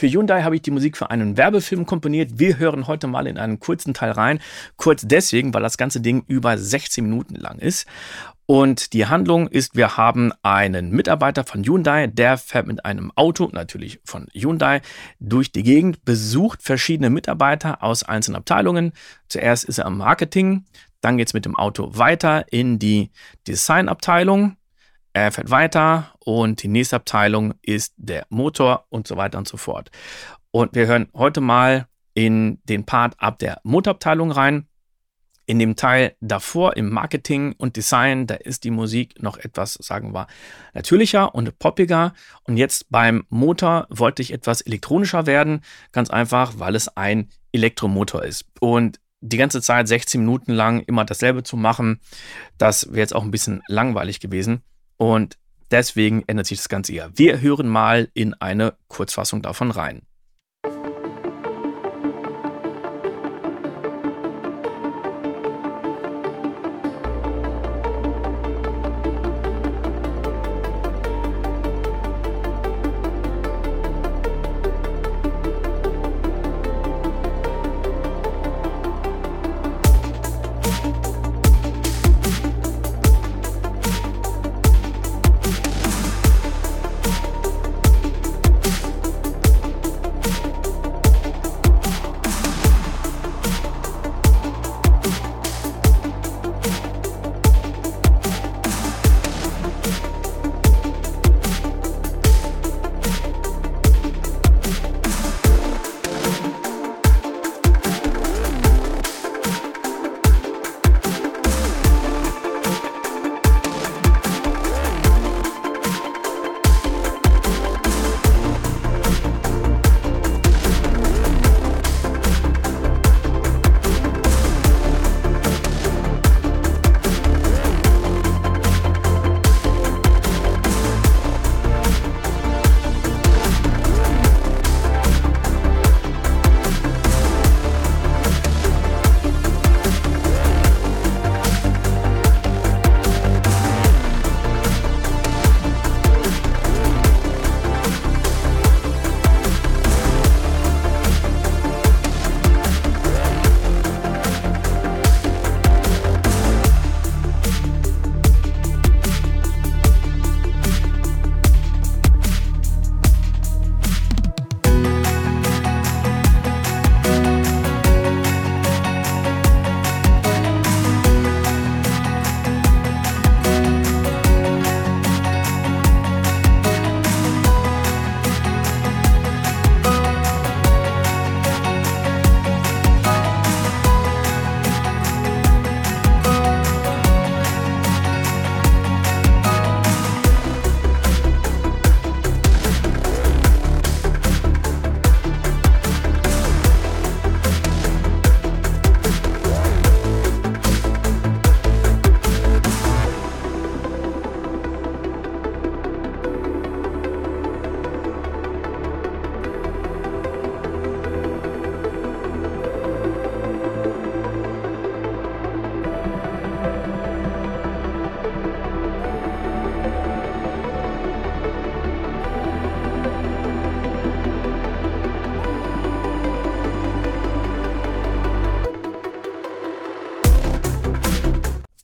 Für Hyundai habe ich die Musik für einen Werbefilm komponiert. Wir hören heute mal in einen kurzen Teil rein. Kurz deswegen, weil das ganze Ding über 16 Minuten lang ist. Und die Handlung ist, wir haben einen Mitarbeiter von Hyundai, der fährt mit einem Auto, natürlich von Hyundai, durch die Gegend, besucht verschiedene Mitarbeiter aus einzelnen Abteilungen. Zuerst ist er am Marketing, dann geht es mit dem Auto weiter in die Designabteilung. Er fährt weiter und die nächste Abteilung ist der Motor und so weiter und so fort. Und wir hören heute mal in den Part ab der Motorabteilung rein. In dem Teil davor im Marketing und Design, da ist die Musik noch etwas, sagen wir, natürlicher und poppiger. Und jetzt beim Motor wollte ich etwas elektronischer werden, ganz einfach, weil es ein Elektromotor ist. Und die ganze Zeit 16 Minuten lang immer dasselbe zu machen, das wäre jetzt auch ein bisschen langweilig gewesen. Und deswegen ändert sich das Ganze eher. Wir hören mal in eine Kurzfassung davon rein.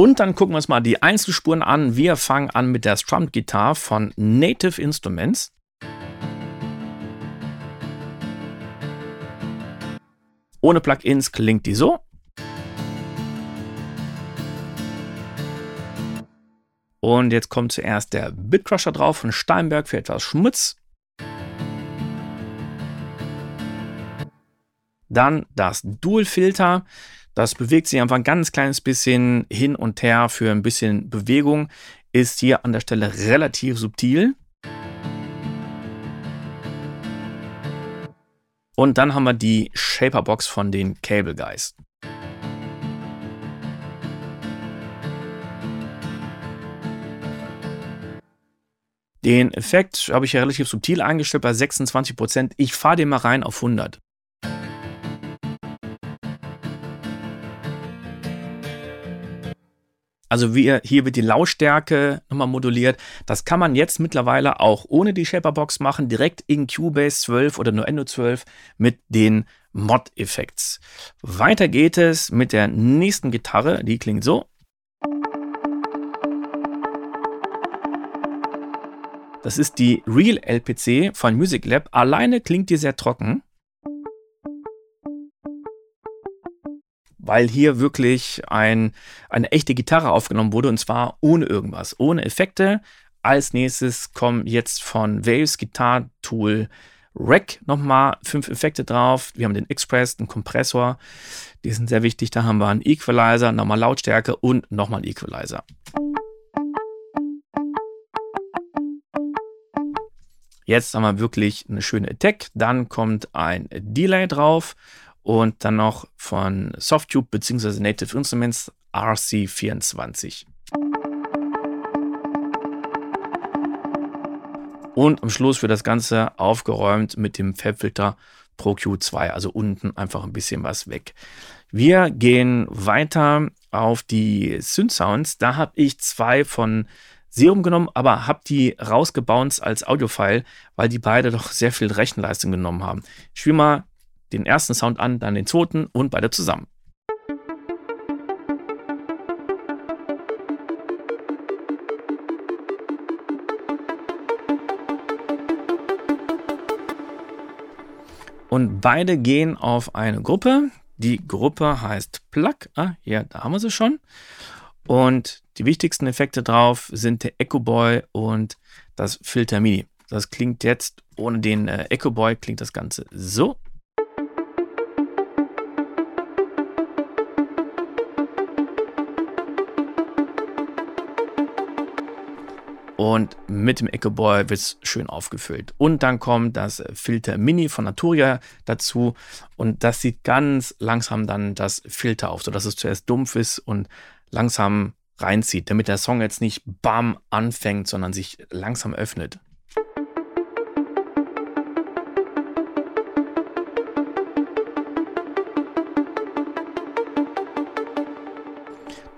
Und dann gucken wir uns mal die Einzelspuren an. Wir fangen an mit der Strummed Guitar von Native Instruments. Ohne Plugins klingt die so. Und jetzt kommt zuerst der Bitcrusher drauf von Steinberg für etwas Schmutz. Dann das Dual Filter. Das bewegt sich einfach ein ganz kleines bisschen hin und her für ein bisschen Bewegung. Ist hier an der Stelle relativ subtil. Und dann haben wir die Shaperbox von den Cable Guys. Den Effekt habe ich ja relativ subtil eingestellt bei 26%. Ich fahre den mal rein auf 100. Also wir, hier wird die Lautstärke nochmal moduliert. Das kann man jetzt mittlerweile auch ohne die Shaperbox machen, direkt in Cubase 12 oder Nuendo 12 mit den Mod-Effekts. Weiter geht es mit der nächsten Gitarre, die klingt so. Das ist die Real LPC von Music Lab. Alleine klingt die sehr trocken. Weil hier wirklich ein, eine echte Gitarre aufgenommen wurde und zwar ohne irgendwas, ohne Effekte. Als nächstes kommen jetzt von Waves Guitar Tool Rack nochmal fünf Effekte drauf. Wir haben den Express, den Kompressor, die sind sehr wichtig. Da haben wir einen Equalizer, nochmal Lautstärke und nochmal einen Equalizer. Jetzt haben wir wirklich eine schöne Attack. Dann kommt ein Delay drauf und dann noch von Softtube bzw. Native Instruments RC24. Und am Schluss wird das Ganze aufgeräumt mit dem Fabfilter Pro Q2, also unten einfach ein bisschen was weg. Wir gehen weiter auf die Synth Sounds. Da habe ich zwei von Serum genommen, aber habe die rausgebounced als Audiofile, weil die beide doch sehr viel Rechenleistung genommen haben. Ich spiele mal den ersten Sound an, dann den zweiten und beide zusammen. Und beide gehen auf eine Gruppe. Die Gruppe heißt Plug. Ah, hier, da haben wir sie schon. Und die wichtigsten Effekte drauf sind der Echo Boy und das Filter Mini. Das klingt jetzt, ohne den äh, Echo Boy klingt das Ganze so. Und mit dem Echo Boy wird es schön aufgefüllt. Und dann kommt das Filter Mini von Naturia dazu. Und das sieht ganz langsam dann das Filter auf, sodass es zuerst dumpf ist und langsam reinzieht, damit der Song jetzt nicht bam anfängt, sondern sich langsam öffnet.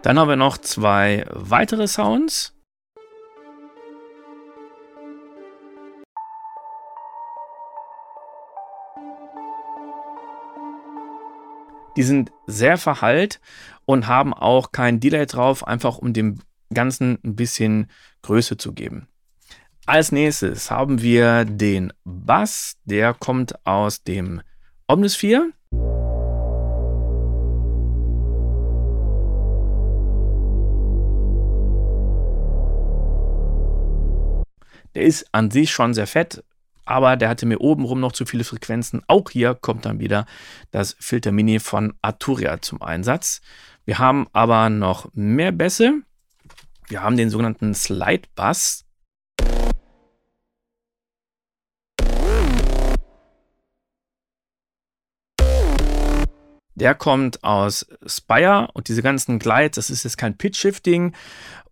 Dann haben wir noch zwei weitere Sounds. Die sind sehr verhallt und haben auch kein Delay drauf, einfach um dem Ganzen ein bisschen Größe zu geben. Als nächstes haben wir den Bass, der kommt aus dem Omnisphere. Der ist an sich schon sehr fett, aber der hatte mir obenrum noch zu viele Frequenzen. Auch hier kommt dann wieder das Filter Mini von Arturia zum Einsatz. Wir haben aber noch mehr Bässe. Wir haben den sogenannten Slide Bass. Der kommt aus Spire und diese ganzen Glides, das ist jetzt kein Pitch Shifting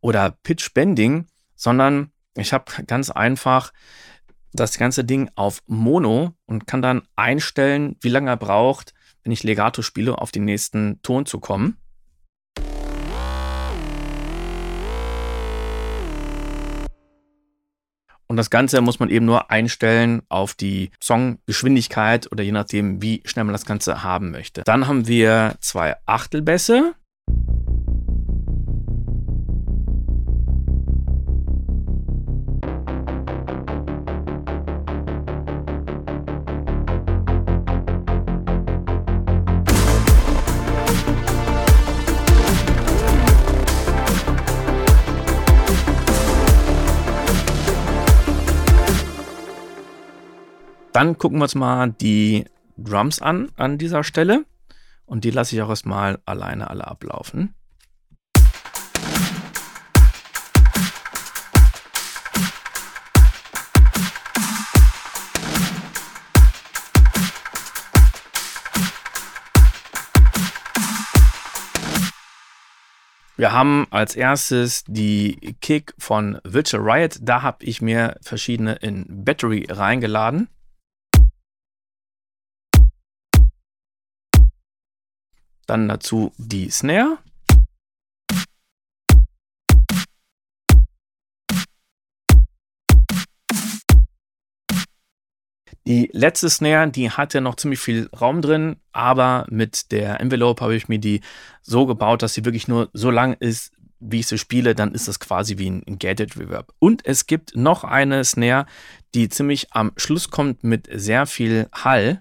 oder Pitch Bending, sondern ich habe ganz einfach das ganze Ding auf Mono und kann dann einstellen, wie lange er braucht, wenn ich Legato spiele, auf den nächsten Ton zu kommen. Und das Ganze muss man eben nur einstellen auf die Songgeschwindigkeit oder je nachdem, wie schnell man das Ganze haben möchte. Dann haben wir zwei Achtelbässe. Dann gucken wir uns mal die Drums an an dieser Stelle. Und die lasse ich auch erstmal alleine alle ablaufen. Wir haben als erstes die Kick von Virtual Riot. Da habe ich mir verschiedene in Battery reingeladen. Dann dazu die Snare. Die letzte Snare, die hatte noch ziemlich viel Raum drin, aber mit der Envelope habe ich mir die so gebaut, dass sie wirklich nur so lang ist, wie ich sie spiele, dann ist das quasi wie ein Gated Reverb. Und es gibt noch eine Snare, die ziemlich am Schluss kommt mit sehr viel Hall.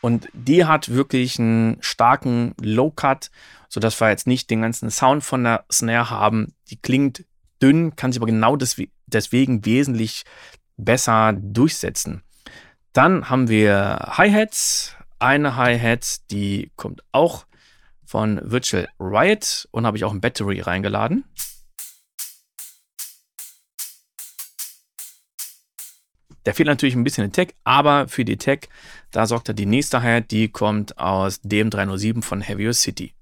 Und die hat wirklich einen starken Low-Cut, sodass wir jetzt nicht den ganzen Sound von der Snare haben. Die klingt dünn, kann sich aber genau deswegen wesentlich besser durchsetzen. Dann haben wir Hi-Hats. Eine Hi-Hat, die kommt auch von Virtual Riot und habe ich auch ein Battery reingeladen. Der fehlt natürlich ein bisschen in Tech, aber für die Tech, da sorgt er die nächste Hi-Hat, die kommt aus dem 307 von Heavier City.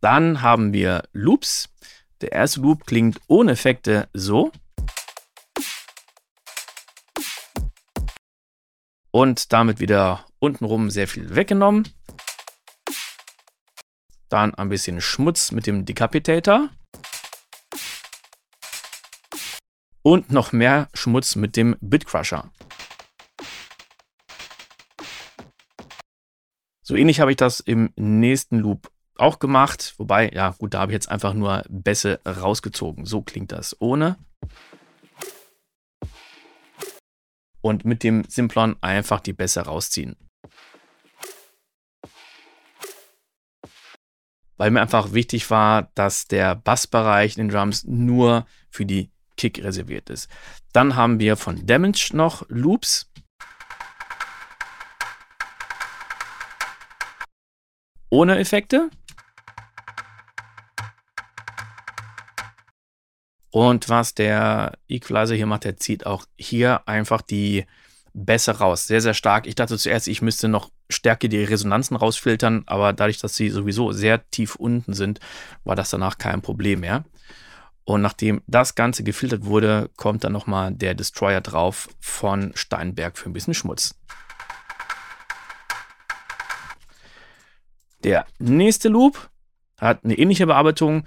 Dann haben wir Loops. Der erste Loop klingt ohne Effekte so. Und damit wieder untenrum sehr viel weggenommen. Dann ein bisschen Schmutz mit dem Decapitator. Und noch mehr Schmutz mit dem Bitcrusher. So ähnlich habe ich das im nächsten Loop auch gemacht. Wobei, ja gut, da habe ich jetzt einfach nur Bässe rausgezogen. So klingt das ohne. Und mit dem Simplon einfach die Bässe rausziehen. Weil mir einfach wichtig war, dass der Bassbereich in den Drums nur für die Kick reserviert ist. Dann haben wir von Damage noch Loops. Ohne Effekte. Und was der Equalizer hier macht, der zieht auch hier einfach die besser raus. Sehr, sehr stark. Ich dachte zuerst, ich müsste noch stärker die Resonanzen rausfiltern, aber dadurch, dass sie sowieso sehr tief unten sind, war das danach kein Problem mehr. Und nachdem das Ganze gefiltert wurde, kommt dann nochmal der Destroyer drauf von Steinberg für ein bisschen Schmutz. Der nächste Loop hat eine ähnliche Bearbeitung,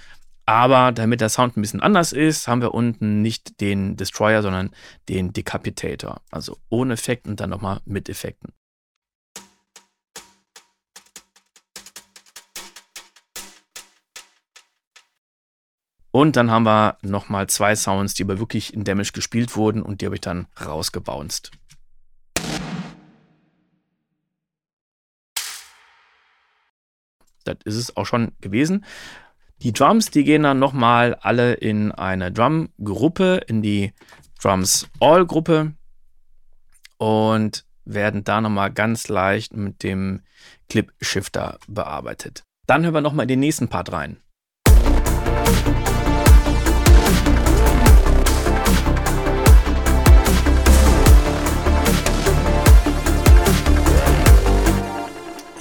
aber damit der Sound ein bisschen anders ist, haben wir unten nicht den Destroyer, sondern den Decapitator. Also ohne Effekt und dann nochmal mit Effekten. Und dann haben wir nochmal zwei Sounds, die aber wirklich in Damage gespielt wurden und die habe ich dann rausgebounced. Das ist es auch schon gewesen. Die Drums, die gehen dann nochmal alle in eine Drum-Gruppe, in die Drums All-Gruppe und werden da nochmal ganz leicht mit dem Clip Shifter bearbeitet. Dann hören wir nochmal in den nächsten Part rein.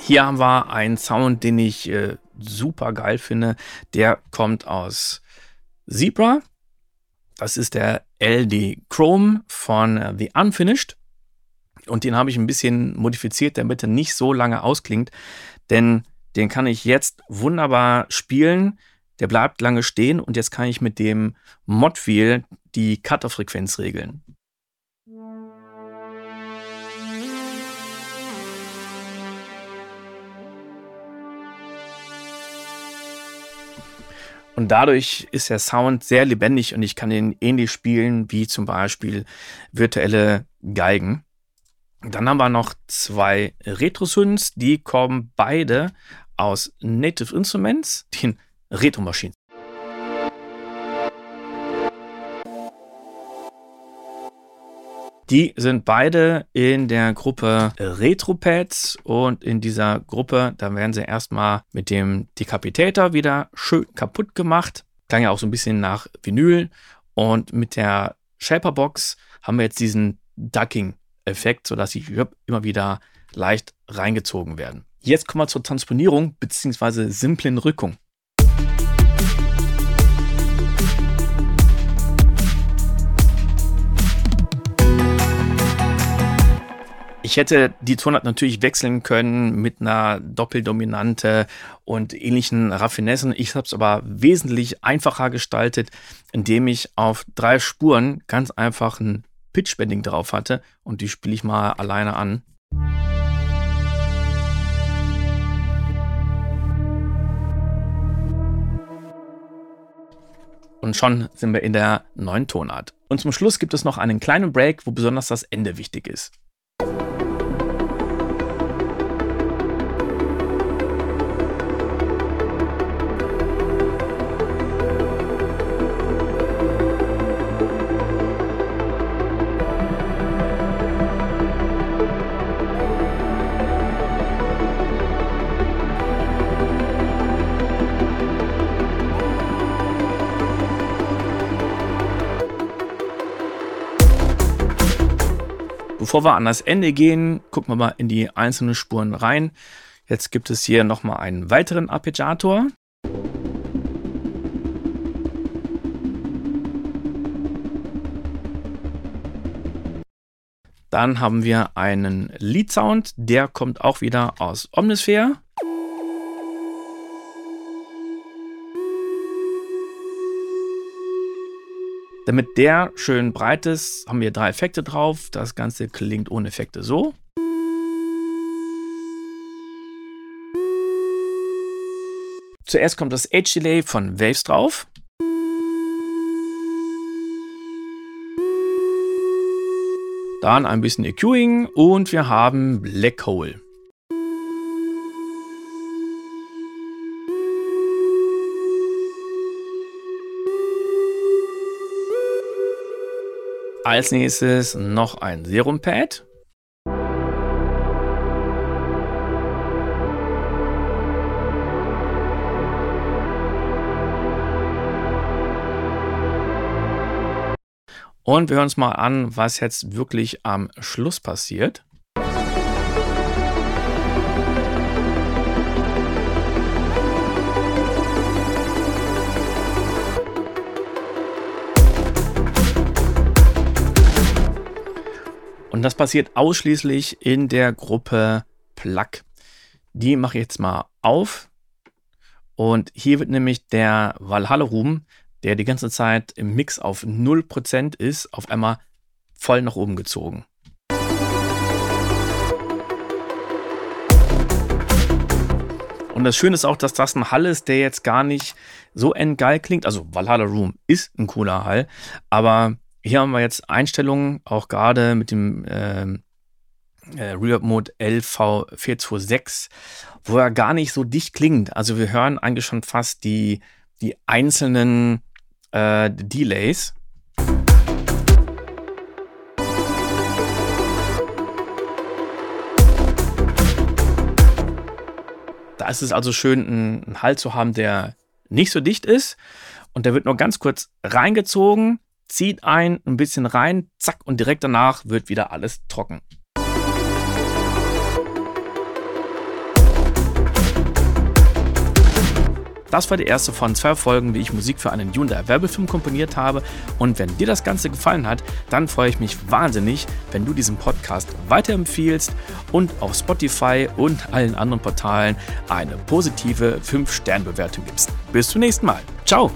Hier haben wir einen Sound, den ich äh, super geil finde. Der kommt aus Zebra. Das ist der LD Chrome von äh, The Unfinished. Und den habe ich ein bisschen modifiziert, damit er nicht so lange ausklingt. Denn den kann ich jetzt wunderbar spielen. Der bleibt lange stehen und jetzt kann ich mit dem Mod-Wheel die Cutter-Frequenz regeln. Und dadurch ist der Sound sehr lebendig und ich kann ihn ähnlich spielen wie zum Beispiel virtuelle Geigen. Dann haben wir noch zwei Retro-Synths, die kommen beide aus Native Instruments, den Retro-Maschinen. Die sind beide in der Gruppe Retropads und in dieser Gruppe, da werden sie erstmal mit dem Decapitator wieder schön kaputt gemacht. Klang ja auch so ein bisschen nach Vinyl. Und mit der Shaperbox haben wir jetzt diesen Ducking-Effekt, sodass sie immer wieder leicht reingezogen werden. Jetzt kommen wir zur Transponierung bzw. simplen Rückung. Ich hätte die Tonart natürlich wechseln können mit einer Doppeldominante und ähnlichen Raffinessen. Ich habe es aber wesentlich einfacher gestaltet, indem ich auf drei Spuren ganz einfach ein Pitch-Bending drauf hatte und die spiele ich mal alleine an. Und schon sind wir in der neuen Tonart. Und zum Schluss gibt es noch einen kleinen Break, wo besonders das Ende wichtig ist. Bevor wir an das Ende gehen, gucken wir mal in die einzelnen Spuren rein. Jetzt gibt es hier nochmal einen weiteren Arpeggiator. Dann haben wir einen Lead Sound, der kommt auch wieder aus Omnisphere. Damit der schön breit ist, haben wir drei Effekte drauf. Das Ganze klingt ohne Effekte so. Zuerst kommt das Edge Delay von Waves drauf. Dann ein bisschen EQing und wir haben Black Hole. Als nächstes noch ein Serumpad. Und wir hören uns mal an, was jetzt wirklich am Schluss passiert. Das passiert ausschließlich in der Gruppe Plug. Die mache ich jetzt mal auf. Und hier wird nämlich der Valhalla Room, der die ganze Zeit im Mix auf 0% ist, auf einmal voll nach oben gezogen. Und das Schöne ist auch, dass das ein Hall ist, der jetzt gar nicht so endgeil klingt. Also Valhalla Room ist ein cooler Hall, aber hier haben wir jetzt Einstellungen, auch gerade mit dem ähm, äh, Reverb Mode LV426, wo er gar nicht so dicht klingt. Also wir hören eigentlich schon fast die, die einzelnen äh, Delays. Da ist es also schön, einen Halt zu haben, der nicht so dicht ist. Und der wird nur ganz kurz reingezogen zieht ein, ein bisschen rein, zack, und direkt danach wird wieder alles trocken. Das war die erste von zwei Folgen, wie ich Musik für einen Hyundai Werbefilm komponiert habe. Und wenn dir das Ganze gefallen hat, dann freue ich mich wahnsinnig, wenn du diesen Podcast weiterempfiehlst und auf Spotify und allen anderen Portalen eine positive 5-Sterne-Bewertung gibst. Bis zum nächsten Mal. Ciao!